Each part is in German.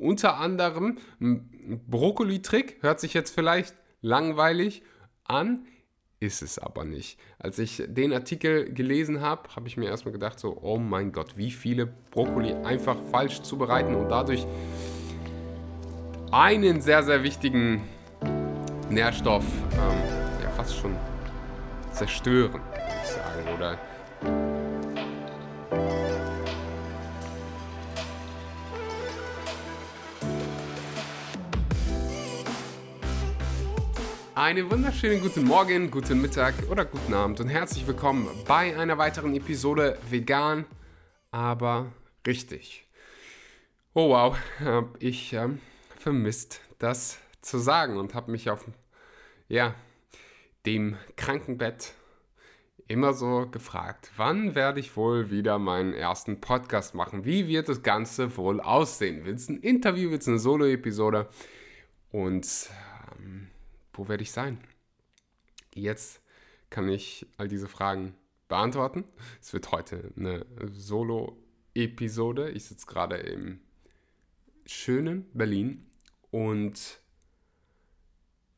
Unter anderem ein Brokkoli-Trick, hört sich jetzt vielleicht langweilig an, ist es aber nicht. Als ich den Artikel gelesen habe, habe ich mir erstmal gedacht, so, oh mein Gott, wie viele Brokkoli einfach falsch zubereiten und dadurch einen sehr, sehr wichtigen Nährstoff ähm, ja fast schon zerstören, würde ich sagen. Oder Einen wunderschönen guten Morgen, guten Mittag oder guten Abend und herzlich willkommen bei einer weiteren Episode Vegan, aber richtig. Oh wow, habe ich äh, vermisst, das zu sagen und habe mich auf ja, dem Krankenbett immer so gefragt, wann werde ich wohl wieder meinen ersten Podcast machen? Wie wird das Ganze wohl aussehen? Wird es ein Interview, wird es eine Solo-Episode? Und wo werde ich sein? Jetzt kann ich all diese Fragen beantworten. Es wird heute eine Solo-Episode. Ich sitze gerade im schönen Berlin und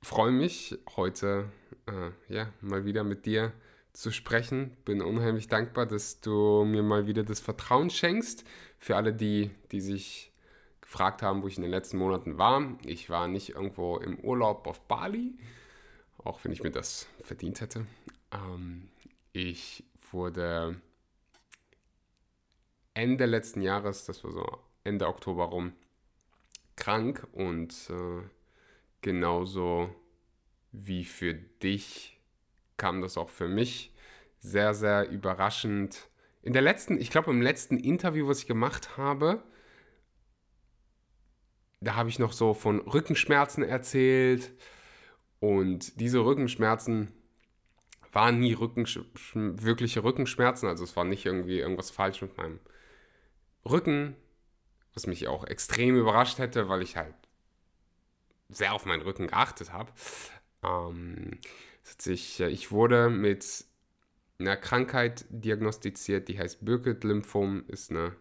freue mich heute äh, ja, mal wieder mit dir zu sprechen. Bin unheimlich dankbar, dass du mir mal wieder das Vertrauen schenkst. Für alle die, die sich gefragt haben, wo ich in den letzten Monaten war. Ich war nicht irgendwo im Urlaub auf Bali, auch wenn ich mir das verdient hätte. Ähm, ich wurde Ende letzten Jahres, das war so Ende Oktober rum, krank und äh, genauso wie für dich kam das auch für mich sehr, sehr überraschend. In der letzten, ich glaube im letzten Interview, was ich gemacht habe, da habe ich noch so von Rückenschmerzen erzählt. Und diese Rückenschmerzen waren nie Rückensch wirkliche Rückenschmerzen. Also es war nicht irgendwie irgendwas falsch mit meinem Rücken, was mich auch extrem überrascht hätte, weil ich halt sehr auf meinen Rücken geachtet habe. Ähm, ich, ich wurde mit einer Krankheit diagnostiziert, die heißt Burkitt-Lymphom, ist eine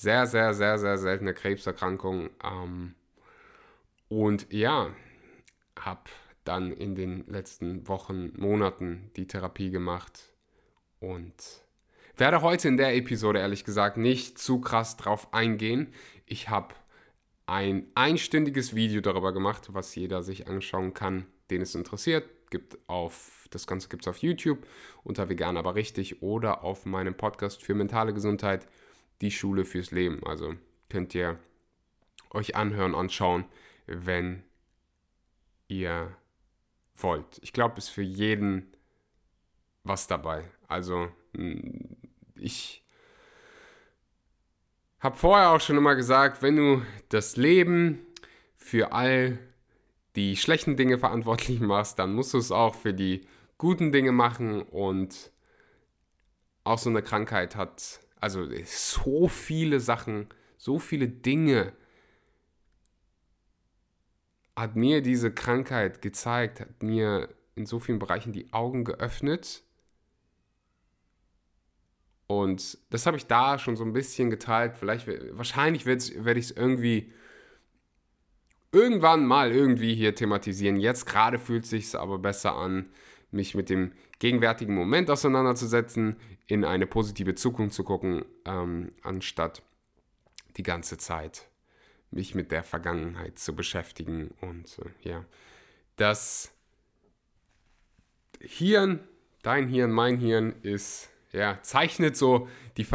sehr, sehr, sehr, sehr seltene Krebserkrankung. Ähm, und ja, habe dann in den letzten Wochen, Monaten die Therapie gemacht und werde heute in der Episode ehrlich gesagt nicht zu krass drauf eingehen. Ich habe ein einstündiges Video darüber gemacht, was jeder sich anschauen kann, den es interessiert. Gibt auf, das Ganze gibt es auf YouTube unter Vegan aber richtig oder auf meinem Podcast für mentale Gesundheit die Schule fürs Leben. Also könnt ihr euch anhören, anschauen, wenn ihr wollt. Ich glaube, es ist für jeden was dabei. Also hm, ich habe vorher auch schon immer gesagt, wenn du das Leben für all die schlechten Dinge verantwortlich machst, dann musst du es auch für die guten Dinge machen und auch so eine Krankheit hat also so viele Sachen, so viele Dinge hat mir diese Krankheit gezeigt, hat mir in so vielen Bereichen die Augen geöffnet. Und das habe ich da schon so ein bisschen geteilt. Vielleicht, wahrscheinlich werde ich es irgendwie irgendwann mal irgendwie hier thematisieren. Jetzt gerade fühlt es sich aber besser an, mich mit dem gegenwärtigen Moment auseinanderzusetzen, in eine positive Zukunft zu gucken, ähm, anstatt die ganze Zeit mich mit der Vergangenheit zu beschäftigen. Und äh, ja, das Hirn, dein Hirn, mein Hirn ist, ja, zeichnet so die,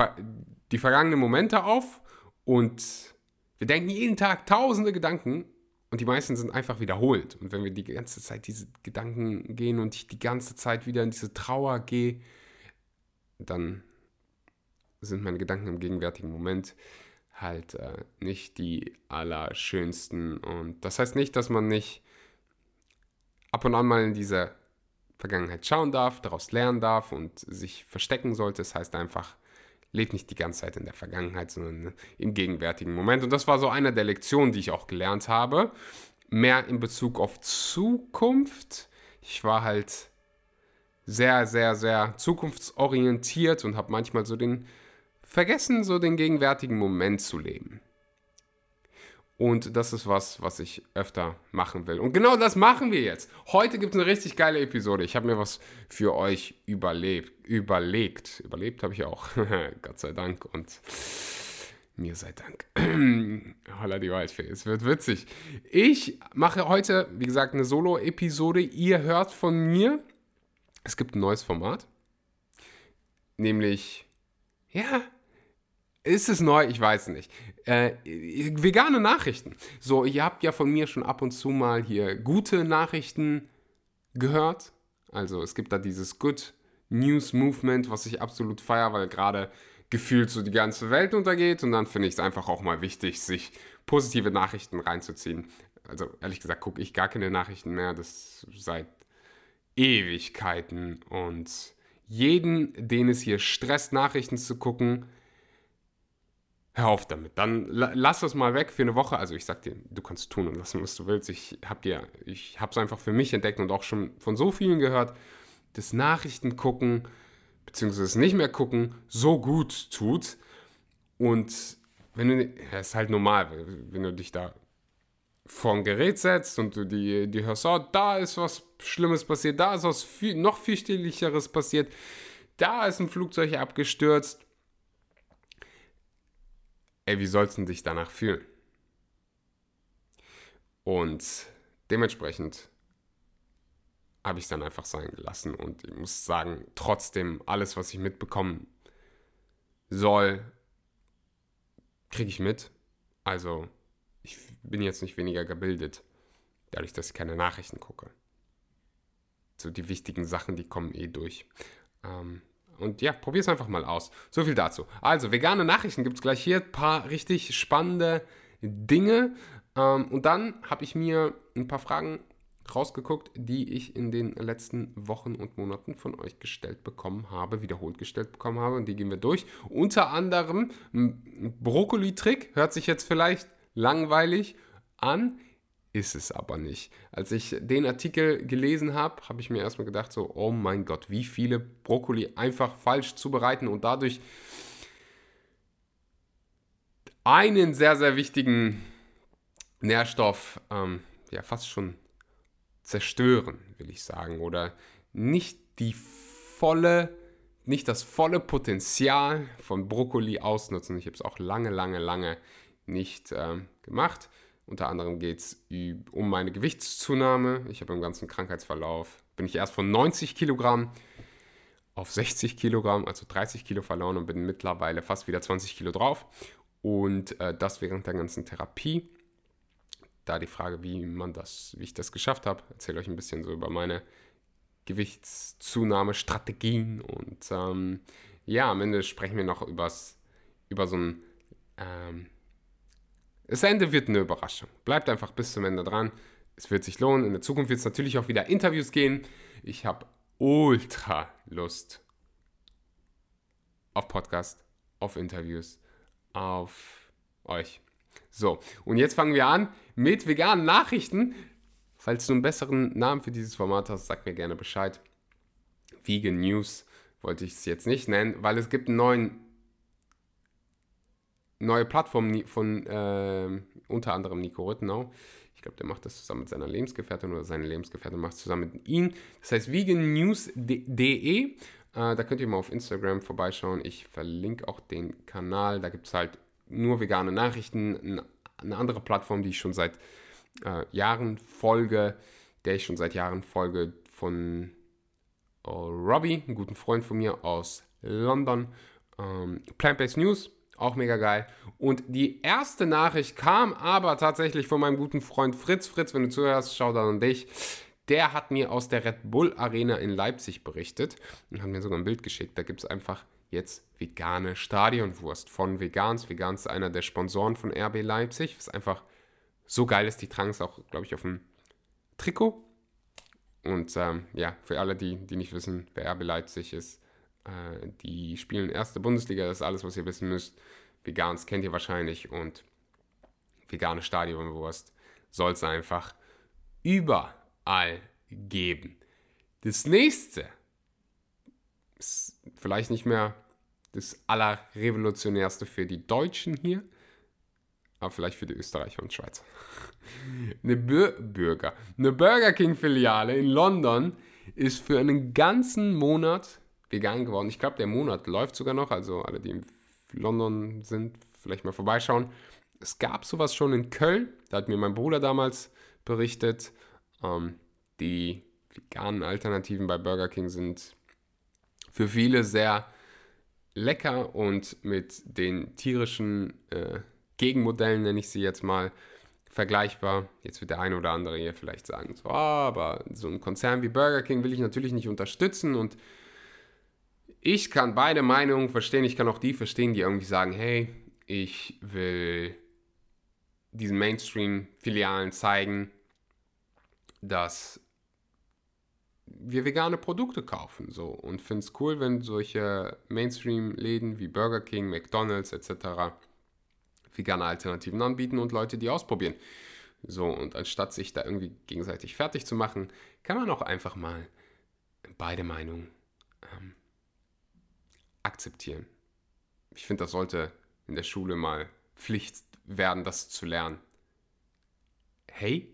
die vergangenen Momente auf und wir denken jeden Tag tausende Gedanken und die meisten sind einfach wiederholt. Und wenn wir die ganze Zeit diese Gedanken gehen und ich die ganze Zeit wieder in diese Trauer gehe, dann sind meine Gedanken im gegenwärtigen Moment halt äh, nicht die allerschönsten. Und das heißt nicht, dass man nicht ab und an mal in diese Vergangenheit schauen darf, daraus lernen darf und sich verstecken sollte. Das heißt einfach, lebt nicht die ganze Zeit in der Vergangenheit, sondern im gegenwärtigen Moment. Und das war so eine der Lektionen, die ich auch gelernt habe. Mehr in Bezug auf Zukunft. Ich war halt sehr, sehr, sehr zukunftsorientiert und habe manchmal so den vergessen, so den gegenwärtigen Moment zu leben. Und das ist was, was ich öfter machen will. Und genau das machen wir jetzt. Heute gibt es eine richtig geile Episode. Ich habe mir was für euch überlebt, überlegt. Überlebt habe ich auch. Gott sei Dank. Und mir sei Dank. Holla die Waldfee. Es wird witzig. Ich mache heute, wie gesagt, eine Solo-Episode. Ihr hört von mir. Es gibt ein neues Format. Nämlich, ja, ist es neu? Ich weiß nicht. Äh, vegane Nachrichten. So, ihr habt ja von mir schon ab und zu mal hier gute Nachrichten gehört. Also es gibt da dieses Good News Movement, was ich absolut feiere, weil gerade gefühlt so die ganze Welt untergeht. Und dann finde ich es einfach auch mal wichtig, sich positive Nachrichten reinzuziehen. Also ehrlich gesagt gucke ich gar keine Nachrichten mehr. Das seit Ewigkeiten. Und jeden, den es hier stresst, Nachrichten zu gucken, hör auf damit. Dann lass das mal weg für eine Woche. Also ich sag dir, du kannst tun und lassen, was du willst. Ich hab dir, ich hab's einfach für mich entdeckt und auch schon von so vielen gehört, dass Nachrichten gucken, beziehungsweise nicht mehr gucken, so gut tut. Und wenn du, ja, ist halt normal, wenn du dich da vor ein Gerät setzt und du die, die hörst, oh, da ist was Schlimmes passiert, da ist was viel, noch fürchterlicheres passiert, da ist ein Flugzeug abgestürzt, ey, wie sollst du dich danach fühlen? Und dementsprechend habe ich es dann einfach sein gelassen und ich muss sagen, trotzdem alles, was ich mitbekommen soll, kriege ich mit. Also ich bin jetzt nicht weniger gebildet, dadurch, dass ich keine Nachrichten gucke. So die wichtigen Sachen, die kommen eh durch. Ähm, und ja, probier es einfach mal aus. So viel dazu. Also, vegane Nachrichten gibt es gleich hier. Ein paar richtig spannende Dinge. Ähm, und dann habe ich mir ein paar Fragen rausgeguckt, die ich in den letzten Wochen und Monaten von euch gestellt bekommen habe, wiederholt gestellt bekommen habe. Und die gehen wir durch. Unter anderem Brokkoli-Trick. Hört sich jetzt vielleicht langweilig an ist es aber nicht. Als ich den Artikel gelesen habe, habe ich mir erstmal gedacht, so, oh mein Gott, wie viele Brokkoli einfach falsch zubereiten und dadurch einen sehr, sehr wichtigen Nährstoff ähm, ja fast schon zerstören, will ich sagen. Oder nicht die volle, nicht das volle Potenzial von Brokkoli ausnutzen. Ich habe es auch lange, lange, lange nicht ähm, gemacht. Unter anderem geht es um meine Gewichtszunahme. Ich habe im ganzen Krankheitsverlauf, bin ich erst von 90 Kilogramm auf 60 Kilogramm, also 30 Kilo verloren und bin mittlerweile fast wieder 20 Kilo drauf. Und äh, das während der ganzen Therapie. Da die Frage, wie man das, wie ich das geschafft habe, erzähle euch ein bisschen so über meine Gewichtszunahmestrategien. Und ähm, ja, am Ende sprechen wir noch übers, über so ein ähm, das Ende wird eine Überraschung. Bleibt einfach bis zum Ende dran. Es wird sich lohnen. In der Zukunft wird es natürlich auch wieder Interviews gehen. Ich habe ultra Lust auf Podcast, auf Interviews, auf euch. So, und jetzt fangen wir an mit veganen Nachrichten. Falls du einen besseren Namen für dieses Format hast, sag mir gerne Bescheid. Vegan News wollte ich es jetzt nicht nennen, weil es gibt einen neuen neue Plattform von äh, unter anderem Nico Rittenau. Ich glaube, der macht das zusammen mit seiner Lebensgefährtin oder seine Lebensgefährtin macht es zusammen mit ihm. Das heißt vegannews.de. Äh, da könnt ihr mal auf Instagram vorbeischauen. Ich verlinke auch den Kanal. Da gibt es halt nur vegane Nachrichten. Eine andere Plattform, die ich schon seit äh, Jahren folge, der ich schon seit Jahren folge von oh, Robbie, einem guten Freund von mir aus London. Ähm, Plant-Based News auch mega geil. Und die erste Nachricht kam aber tatsächlich von meinem guten Freund Fritz. Fritz, wenn du zuhörst, schau da an dich. Der hat mir aus der Red Bull Arena in Leipzig berichtet und hat mir sogar ein Bild geschickt. Da gibt es einfach jetzt vegane Stadionwurst von Vegans. Vegans ist einer der Sponsoren von RB Leipzig, was einfach so geil ist. Die tragen es auch, glaube ich, auf dem Trikot. Und ähm, ja, für alle, die, die nicht wissen, wer RB Leipzig ist, äh, die spielen erste Bundesliga, das ist alles, was ihr wissen müsst. Vegans kennt ihr wahrscheinlich und vegane Stadionwurst soll es einfach überall geben. Das nächste ist vielleicht nicht mehr das allerrevolutionärste für die Deutschen hier, aber vielleicht für die Österreicher und Schweizer. Eine Bur Burger, eine Burger King Filiale in London ist für einen ganzen Monat vegan geworden. Ich glaube, der Monat läuft sogar noch, also alle, die in London sind, vielleicht mal vorbeischauen. Es gab sowas schon in Köln, da hat mir mein Bruder damals berichtet. Ähm, die veganen Alternativen bei Burger King sind für viele sehr lecker und mit den tierischen äh, Gegenmodellen, nenne ich sie jetzt mal, vergleichbar. Jetzt wird der eine oder andere hier vielleicht sagen, so, ah, aber so ein Konzern wie Burger King will ich natürlich nicht unterstützen und ich kann beide Meinungen verstehen. Ich kann auch die verstehen, die irgendwie sagen, hey, ich will diesen Mainstream-Filialen zeigen, dass wir vegane Produkte kaufen so und finde es cool, wenn solche Mainstream-Läden wie Burger King, McDonald's etc. vegane Alternativen anbieten und Leute die ausprobieren. So, und anstatt sich da irgendwie gegenseitig fertig zu machen, kann man auch einfach mal beide Meinungen ähm, akzeptieren. Ich finde, das sollte in der Schule mal Pflicht werden, das zu lernen. Hey,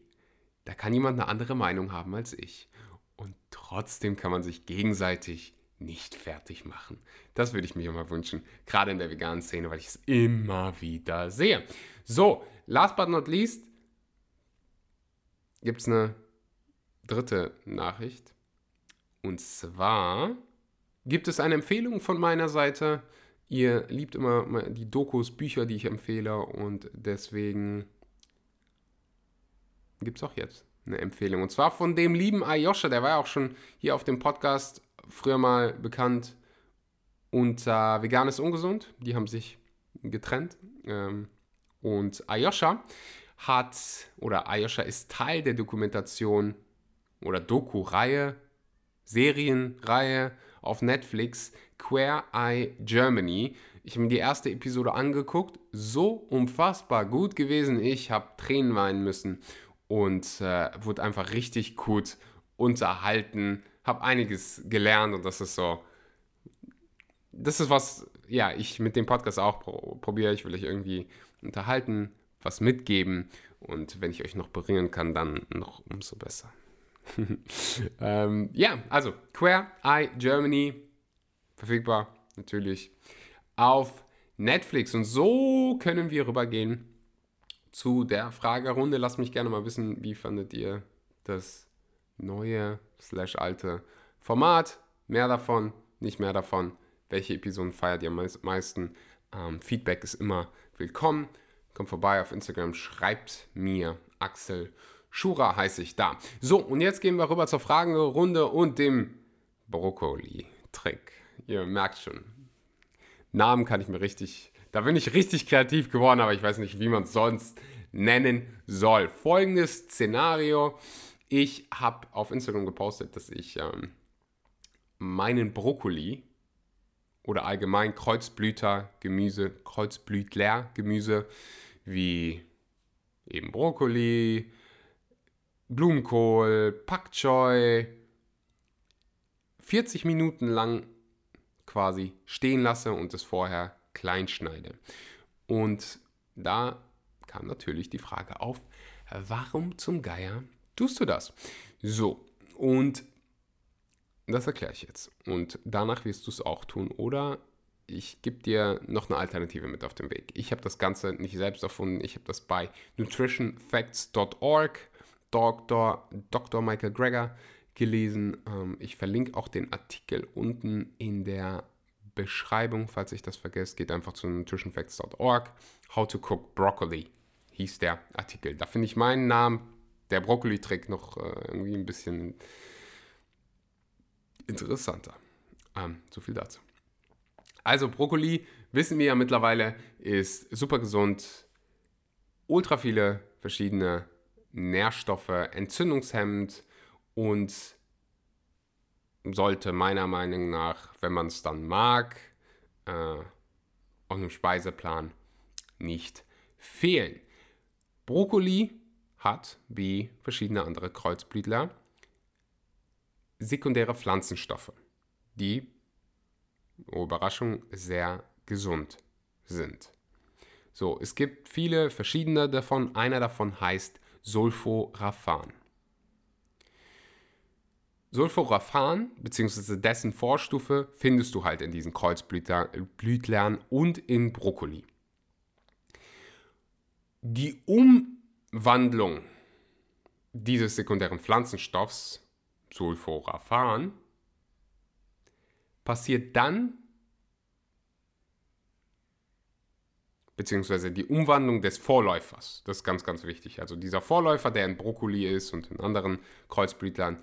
da kann jemand eine andere Meinung haben als ich. Und trotzdem kann man sich gegenseitig nicht fertig machen. Das würde ich mir immer wünschen, gerade in der veganen Szene, weil ich es immer wieder sehe. So, last but not least gibt es eine dritte Nachricht. Und zwar gibt es eine Empfehlung von meiner Seite. Ihr liebt immer die Dokus, Bücher, die ich empfehle und deswegen gibt es auch jetzt eine Empfehlung. Und zwar von dem lieben Ayosha, der war ja auch schon hier auf dem Podcast früher mal bekannt unter Veganes Ungesund. Die haben sich getrennt. Ähm, und Ayosha hat, oder Ayosha ist Teil der Dokumentation oder Doku-Reihe, Serienreihe auf Netflix Queer Eye Germany. Ich habe mir die erste Episode angeguckt, so unfassbar gut gewesen. Ich habe Tränen weinen müssen und äh, wurde einfach richtig gut unterhalten. Habe einiges gelernt und das ist so, das ist was, ja, ich mit dem Podcast auch pro probiere. Ich will euch irgendwie unterhalten, was mitgeben und wenn ich euch noch bringen kann, dann noch umso besser. ähm, ja, also Queer Eye Germany verfügbar natürlich auf Netflix und so können wir rübergehen zu der Fragerunde. Lasst mich gerne mal wissen, wie fandet ihr das neue slash alte Format? Mehr davon, nicht mehr davon. Welche Episoden feiert ihr am meisten? Ähm, Feedback ist immer willkommen. Kommt vorbei auf Instagram, schreibt mir Axel Schura heiße ich da. So, und jetzt gehen wir rüber zur Fragerunde und dem Brokkoli-Trick. Ihr merkt schon, Namen kann ich mir richtig da bin ich richtig kreativ geworden, aber ich weiß nicht, wie man es sonst nennen soll. Folgendes Szenario. Ich habe auf Instagram gepostet, dass ich ähm, meinen Brokkoli oder allgemein Kreuzblüter Gemüse, Kreuzblütler Gemüse wie eben Brokkoli, Blumenkohl, Pak Choi 40 Minuten lang quasi stehen lasse und es vorher klein schneide. Und da kam natürlich die Frage auf, warum zum Geier tust du das? So, und das erkläre ich jetzt. Und danach wirst du es auch tun. Oder ich gebe dir noch eine Alternative mit auf den Weg. Ich habe das Ganze nicht selbst erfunden. Ich habe das bei nutritionfacts.org, Dr. Dr. Michael Greger, gelesen. Ähm, ich verlinke auch den Artikel unten in der Beschreibung, falls ich das vergesse, geht einfach zu nutritionfacts.org. How to cook broccoli hieß der Artikel. Da finde ich meinen Namen, der Brokkoli-Trick, noch äh, irgendwie ein bisschen interessanter. Ähm, so viel dazu. Also Brokkoli, wissen wir ja mittlerweile, ist super gesund, ultra viele verschiedene Nährstoffe, entzündungshemmend und sollte meiner Meinung nach, wenn man es dann mag, äh, auf einem Speiseplan nicht fehlen. Brokkoli hat, wie verschiedene andere Kreuzblütler, sekundäre Pflanzenstoffe, die, oh Überraschung, sehr gesund sind. So, es gibt viele verschiedene davon. Einer davon heißt Sulforaphan. Sulforaphan bzw. dessen Vorstufe findest du halt in diesen Kreuzblütlern und in Brokkoli. Die Umwandlung dieses sekundären Pflanzenstoffs Sulforaphan passiert dann, beziehungsweise die Umwandlung des Vorläufers. Das ist ganz, ganz wichtig. Also dieser Vorläufer, der in Brokkoli ist und in anderen Kreuzblütlern,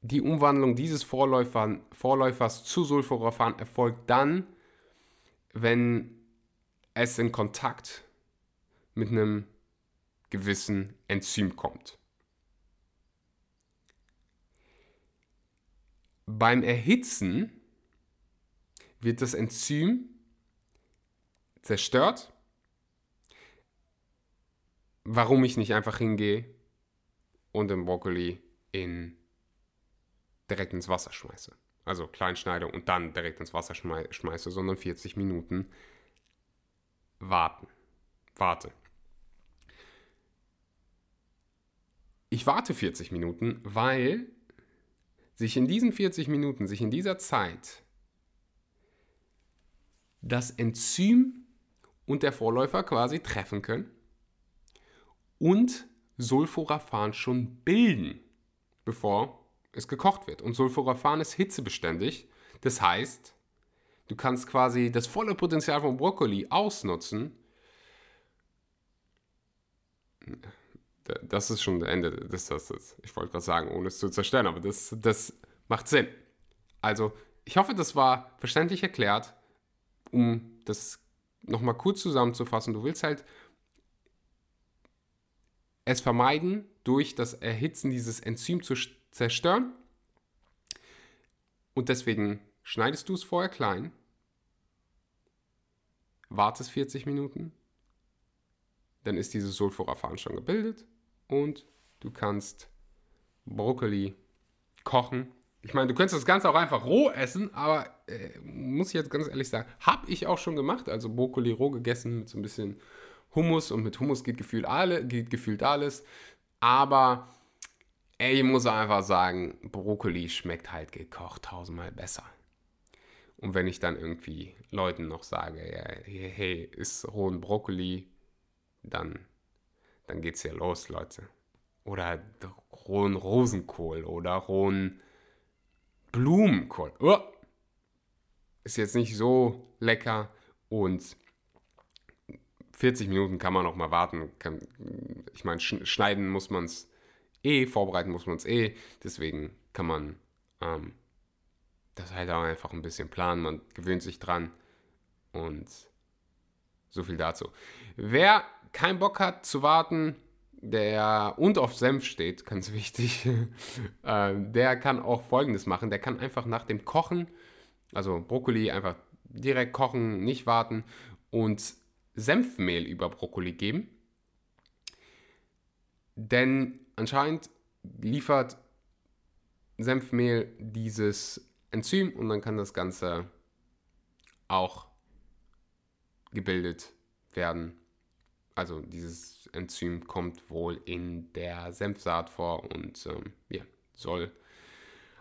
die Umwandlung dieses Vorläufern, Vorläufers zu Sulforaphan erfolgt dann, wenn es in Kontakt mit einem gewissen Enzym kommt. Beim Erhitzen wird das Enzym zerstört. Warum ich nicht einfach hingehe und den Brokkoli in direkt ins Wasser schmeiße. Also klein schneide und dann direkt ins Wasser schmeiße, sondern 40 Minuten warten. Warte. Ich warte 40 Minuten, weil sich in diesen 40 Minuten, sich in dieser Zeit das Enzym und der Vorläufer quasi treffen können und Sulforaphan schon bilden, bevor es gekocht wird. Und Sulforaphan ist hitzebeständig. Das heißt, du kannst quasi das volle Potenzial von Brokkoli ausnutzen. Das ist schon das Ende des Tastes. Ich wollte gerade sagen, ohne es zu zerstören, aber das, das macht Sinn. Also, ich hoffe, das war verständlich erklärt, um das nochmal kurz zusammenzufassen. Du willst halt es vermeiden, durch das Erhitzen dieses Enzym zu zerstören. Und deswegen schneidest du es vorher klein, wartest 40 Minuten, dann ist dieses Sulforaphan schon gebildet und du kannst Brokkoli kochen. Ich meine, du könntest das Ganze auch einfach roh essen, aber äh, muss ich jetzt ganz ehrlich sagen, habe ich auch schon gemacht. Also Brokkoli roh gegessen mit so ein bisschen Hummus und mit Hummus geht gefühlt, alle, geht gefühlt alles. Aber ey, ich muss einfach sagen, Brokkoli schmeckt halt gekocht tausendmal besser. Und wenn ich dann irgendwie Leuten noch sage, ja, hey, ist rohen Brokkoli, dann, dann geht's ja los, Leute. Oder rohen Rosenkohl oder rohen Blumenkohl. Oh, ist jetzt nicht so lecker und 40 Minuten kann man noch mal warten. ich meine, schneiden muss man es eh, vorbereiten muss man es eh. Deswegen kann man ähm, das halt auch einfach ein bisschen planen. Man gewöhnt sich dran. Und so viel dazu. Wer keinen Bock hat zu warten, der und auf Senf steht, ganz wichtig, äh, der kann auch folgendes machen. Der kann einfach nach dem Kochen, also Brokkoli einfach direkt kochen, nicht warten und Senfmehl über Brokkoli geben. Denn anscheinend liefert Senfmehl dieses Enzym und dann kann das Ganze auch gebildet werden. Also dieses Enzym kommt wohl in der Senfsaat vor und ähm, ja, soll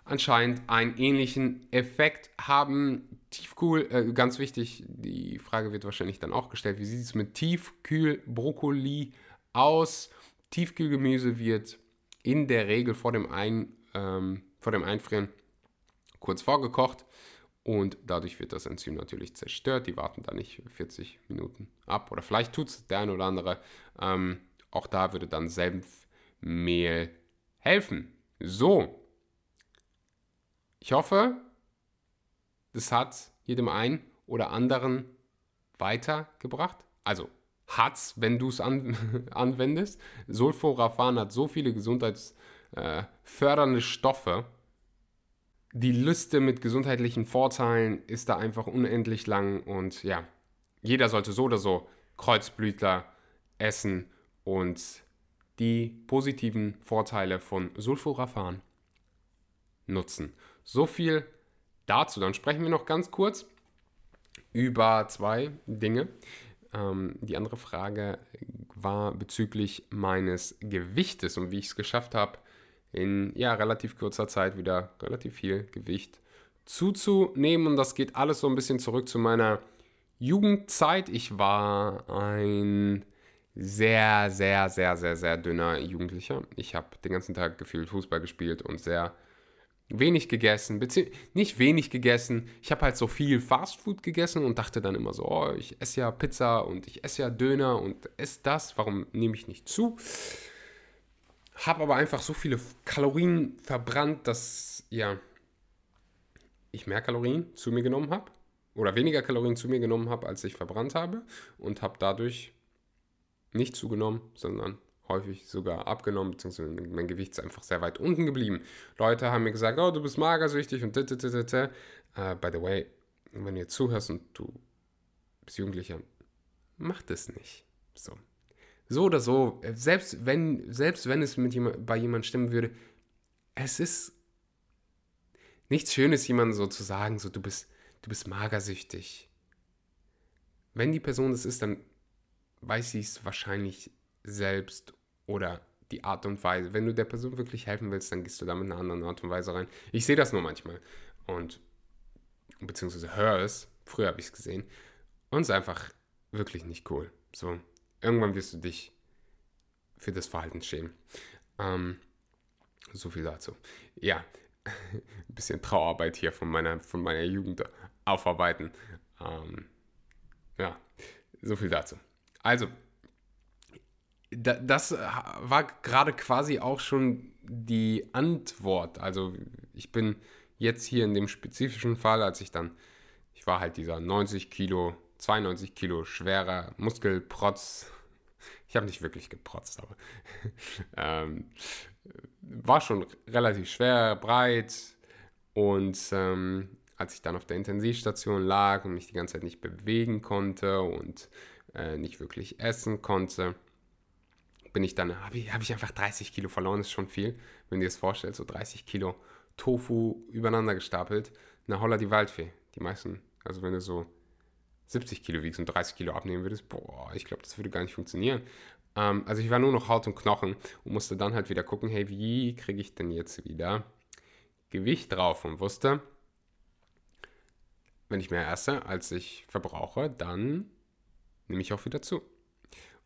anscheinend einen ähnlichen Effekt haben. Tiefkühl, äh, ganz wichtig, die Frage wird wahrscheinlich dann auch gestellt, wie sieht es mit Tiefkühlbrokkoli aus? Tiefkühlgemüse wird in der Regel vor dem, Ein, ähm, vor dem Einfrieren kurz vorgekocht und dadurch wird das Enzym natürlich zerstört. Die warten da nicht 40 Minuten ab oder vielleicht tut es der eine oder andere. Ähm, auch da würde dann Senfmehl helfen. So, ich hoffe, das hat jedem einen oder anderen weitergebracht. Also hat's, wenn du es an, anwendest. Sulforaphan hat so viele gesundheitsfördernde äh, Stoffe. Die Liste mit gesundheitlichen Vorteilen ist da einfach unendlich lang und ja, jeder sollte so oder so Kreuzblütler essen und die positiven Vorteile von Sulforaphan nutzen. So viel dazu. Dann sprechen wir noch ganz kurz über zwei Dinge. Ähm, die andere Frage war bezüglich meines Gewichtes und wie ich es geschafft habe, in ja, relativ kurzer Zeit wieder relativ viel Gewicht zuzunehmen. Und das geht alles so ein bisschen zurück zu meiner Jugendzeit. Ich war ein sehr, sehr, sehr, sehr, sehr dünner Jugendlicher. Ich habe den ganzen Tag gefühlt Fußball gespielt und sehr wenig gegessen, nicht wenig gegessen. Ich habe halt so viel Fastfood gegessen und dachte dann immer so, oh, ich esse ja Pizza und ich esse ja Döner und esse das, warum nehme ich nicht zu? Habe aber einfach so viele Kalorien verbrannt, dass ja ich mehr Kalorien zu mir genommen habe oder weniger Kalorien zu mir genommen habe, als ich verbrannt habe und habe dadurch nicht zugenommen, sondern häufig sogar abgenommen, beziehungsweise mein Gewicht ist einfach sehr weit unten geblieben. Leute haben mir gesagt, oh, du bist magersüchtig und uh, by the way, wenn du jetzt zuhörst und du bist Jugendlicher, mach das nicht. So. So oder so, selbst wenn, selbst wenn es mit jemand, bei jemandem stimmen würde, es ist nichts Schönes, jemandem so zu sagen, so du bist, du bist magersüchtig. Wenn die Person das ist, dann weiß sie es wahrscheinlich selbst oder die Art und Weise. Wenn du der Person wirklich helfen willst, dann gehst du da mit einer anderen Art und Weise rein. Ich sehe das nur manchmal und beziehungsweise höre es. Früher habe ich es gesehen und es ist einfach wirklich nicht cool. So, irgendwann wirst du dich für das Verhalten schämen. Ähm, so viel dazu. Ja, ein bisschen Trauerarbeit hier von meiner, von meiner Jugend aufarbeiten. Ähm, ja, so viel dazu. Also, das war gerade quasi auch schon die Antwort. Also, ich bin jetzt hier in dem spezifischen Fall, als ich dann, ich war halt dieser 90 Kilo, 92 Kilo schwerer Muskelprotz. Ich habe nicht wirklich geprotzt, aber ähm, war schon relativ schwer, breit und ähm, als ich dann auf der Intensivstation lag und mich die ganze Zeit nicht bewegen konnte und äh, nicht wirklich essen konnte, bin ich dann, habe ich, hab ich einfach 30 Kilo verloren, ist schon viel, wenn du dir das vorstellst, so 30 Kilo Tofu übereinander gestapelt. Na holla die Waldfee. Die meisten, also wenn du so 70 Kilo wiegst und 30 Kilo abnehmen würdest, boah, ich glaube, das würde gar nicht funktionieren. Ähm, also ich war nur noch Haut und Knochen und musste dann halt wieder gucken, hey, wie kriege ich denn jetzt wieder Gewicht drauf und wusste, wenn ich mehr esse, als ich verbrauche, dann nehme ich auch wieder zu.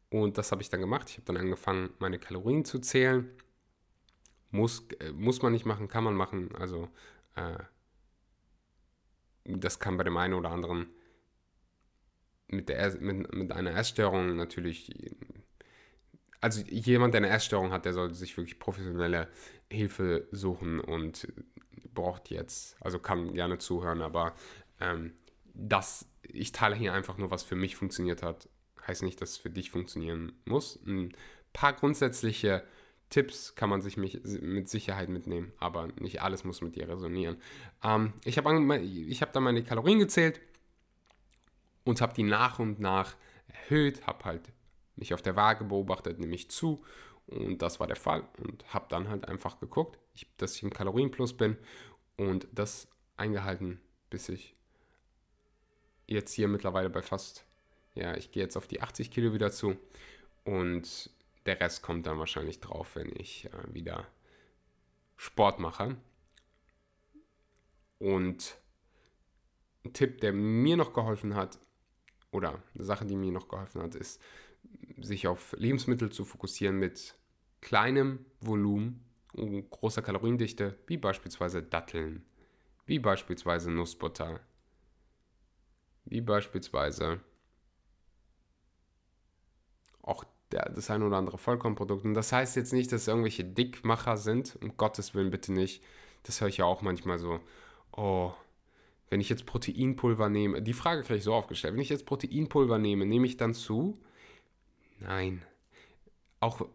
Und das habe ich dann gemacht. Ich habe dann angefangen, meine Kalorien zu zählen. Muss, äh, muss man nicht machen, kann man machen. Also äh, das kann bei dem einen oder anderen mit, der, mit, mit einer Essstörung natürlich also jemand, der eine Essstörung hat, der sollte sich wirklich professionelle Hilfe suchen und braucht jetzt, also kann gerne zuhören, aber ähm, das, ich teile hier einfach nur, was für mich funktioniert hat, heißt nicht, dass es für dich funktionieren muss. Ein paar grundsätzliche Tipps kann man sich mit Sicherheit mitnehmen, aber nicht alles muss mit dir resonieren. Ähm, ich habe hab dann meine Kalorien gezählt und habe die nach und nach erhöht, habe halt mich auf der Waage beobachtet, nehme ich zu. Und das war der Fall. Und habe dann halt einfach geguckt, dass ich im Kalorienplus bin und das eingehalten, bis ich jetzt hier mittlerweile bei fast, ja, ich gehe jetzt auf die 80 Kilo wieder zu. Und der Rest kommt dann wahrscheinlich drauf, wenn ich äh, wieder Sport mache. Und ein Tipp, der mir noch geholfen hat, oder eine Sache, die mir noch geholfen hat, ist, sich auf Lebensmittel zu fokussieren mit kleinem Volumen und großer Kaloriendichte, wie beispielsweise Datteln, wie beispielsweise Nussbutter, wie beispielsweise auch das ein oder andere Vollkornprodukt. Und das heißt jetzt nicht, dass es irgendwelche Dickmacher sind, um Gottes Willen bitte nicht. Das höre ich ja auch manchmal so, oh, wenn ich jetzt Proteinpulver nehme, die Frage kriege ich so aufgestellt, wenn ich jetzt Proteinpulver nehme, nehme ich dann zu? Nein. Auch äh,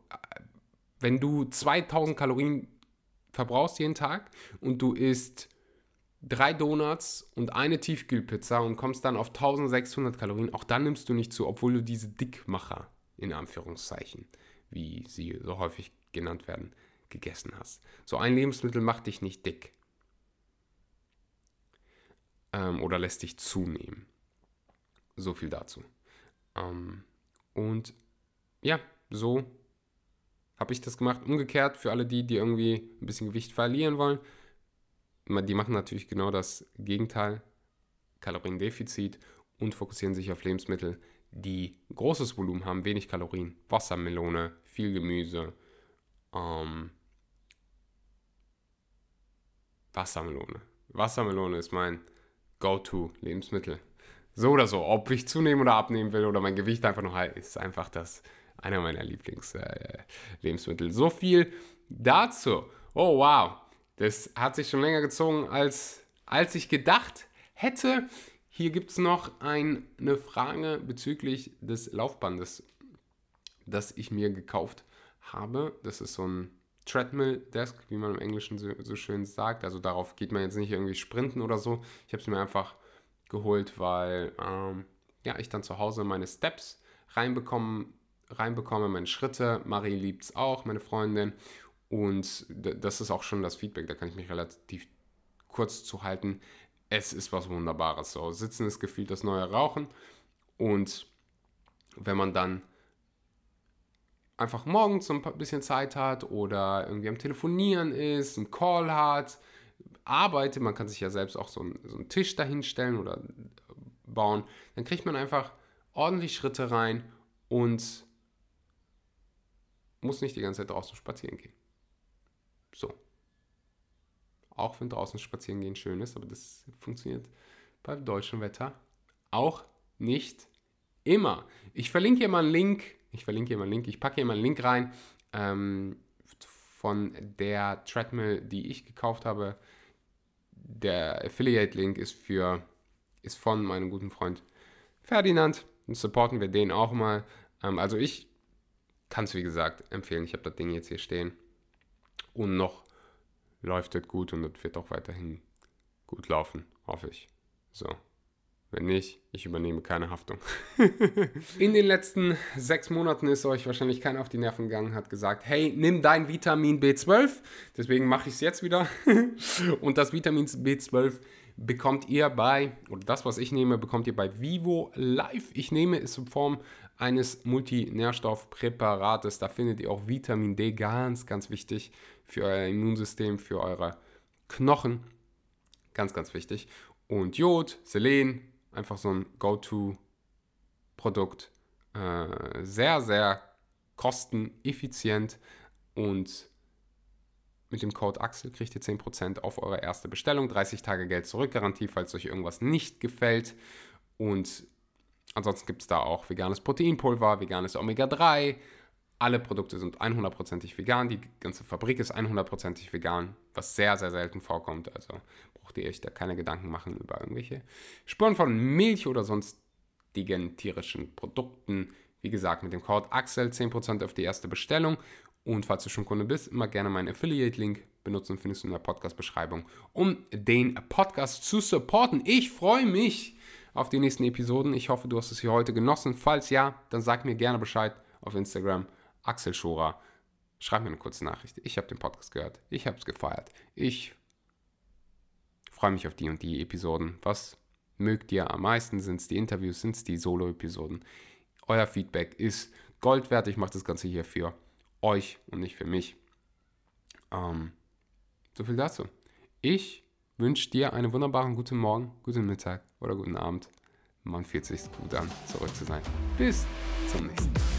wenn du 2000 Kalorien verbrauchst jeden Tag und du isst drei Donuts und eine Tiefkühlpizza und kommst dann auf 1600 Kalorien, auch dann nimmst du nicht zu, obwohl du diese Dickmacher, in Anführungszeichen, wie sie so häufig genannt werden, gegessen hast. So ein Lebensmittel macht dich nicht dick ähm, oder lässt dich zunehmen. so viel dazu. Ähm, und ja, so habe ich das gemacht. Umgekehrt für alle die, die irgendwie ein bisschen Gewicht verlieren wollen. Die machen natürlich genau das Gegenteil, Kaloriendefizit und fokussieren sich auf Lebensmittel, die großes Volumen haben, wenig Kalorien, Wassermelone, viel Gemüse, ähm, Wassermelone. Wassermelone ist mein Go-To-Lebensmittel. So oder so, ob ich zunehmen oder abnehmen will oder mein Gewicht einfach noch halt, ist einfach das einer meiner Lieblingslebensmittel. Äh, so viel dazu. Oh wow, das hat sich schon länger gezogen, als, als ich gedacht hätte. Hier gibt es noch ein, eine Frage bezüglich des Laufbandes, das ich mir gekauft habe. Das ist so ein Treadmill-Desk, wie man im Englischen so, so, schön sagt. Also darauf geht man jetzt nicht irgendwie sprinten oder so. Ich habe es mir einfach geholt, weil ähm, ja, ich dann zu Hause meine Steps reinbekommen, reinbekomme, meine Schritte. Marie liebt es auch, meine Freundin. Und das ist auch schon das Feedback, da kann ich mich relativ kurz zu halten. Es ist was Wunderbares. So, Sitzen ist gefühlt das neue Rauchen. Und wenn man dann einfach morgens ein bisschen Zeit hat oder irgendwie am Telefonieren ist, einen Call hat, arbeitet, man kann sich ja selbst auch so einen, so einen Tisch dahinstellen oder bauen, dann kriegt man einfach ordentlich Schritte rein und muss nicht die ganze Zeit draußen spazieren gehen. So. Auch wenn draußen spazieren gehen schön ist, aber das funktioniert beim deutschen Wetter auch nicht immer. Ich verlinke hier mal einen Link. Ich verlinke hier mal einen Link. Ich packe hier mal einen Link rein ähm, von der Treadmill, die ich gekauft habe. Der Affiliate-Link ist für ist von meinem guten Freund Ferdinand. Dann supporten wir den auch mal. Ähm, also ich kann es wie gesagt empfehlen. Ich habe das Ding jetzt hier stehen. Und noch läuft es gut und es wird auch weiterhin gut laufen, hoffe ich. So. Wenn nicht, ich übernehme keine Haftung. In den letzten sechs Monaten ist euch wahrscheinlich keiner auf die Nerven gegangen, hat gesagt, hey, nimm dein Vitamin B12. Deswegen mache ich es jetzt wieder. Und das Vitamin B12 bekommt ihr bei, oder das, was ich nehme, bekommt ihr bei Vivo Live. Ich nehme es in Form eines Multinährstoffpräparates. Da findet ihr auch Vitamin D, ganz, ganz wichtig für euer Immunsystem, für eure Knochen. Ganz, ganz wichtig. Und Jod, Selen, einfach so ein Go-To-Produkt. Äh, sehr, sehr kosteneffizient und mit dem Code Axel kriegt ihr 10% auf eure erste Bestellung, 30 Tage Geld zurück, Garantie, falls euch irgendwas nicht gefällt. Und ansonsten gibt es da auch veganes Proteinpulver, veganes Omega-3. Alle Produkte sind 100%ig vegan. Die ganze Fabrik ist 100%ig vegan, was sehr, sehr selten vorkommt. Also braucht ihr euch da keine Gedanken machen über irgendwelche Spuren von Milch oder sonstigen tierischen Produkten. Wie gesagt, mit dem Code Axel 10% auf die erste Bestellung und falls du schon Kunde bist, immer gerne meinen Affiliate-Link benutzen, findest du in der Podcast-Beschreibung, um den Podcast zu supporten. Ich freue mich auf die nächsten Episoden. Ich hoffe, du hast es hier heute genossen. Falls ja, dann sag mir gerne Bescheid auf Instagram, Axel Schora. Schreib mir eine kurze Nachricht. Ich habe den Podcast gehört. Ich habe es gefeiert. Ich freue mich auf die und die Episoden. Was mögt ihr am meisten? Sind es die Interviews? Sind es die Solo-Episoden? Euer Feedback ist Gold wert. Ich mache das Ganze hier für euch und nicht für mich. Ähm, so viel dazu. Ich wünsche dir einen wunderbaren guten Morgen, guten Mittag oder guten Abend. Man fühlt sich gut an, zurück zu sein. Bis zum nächsten Mal.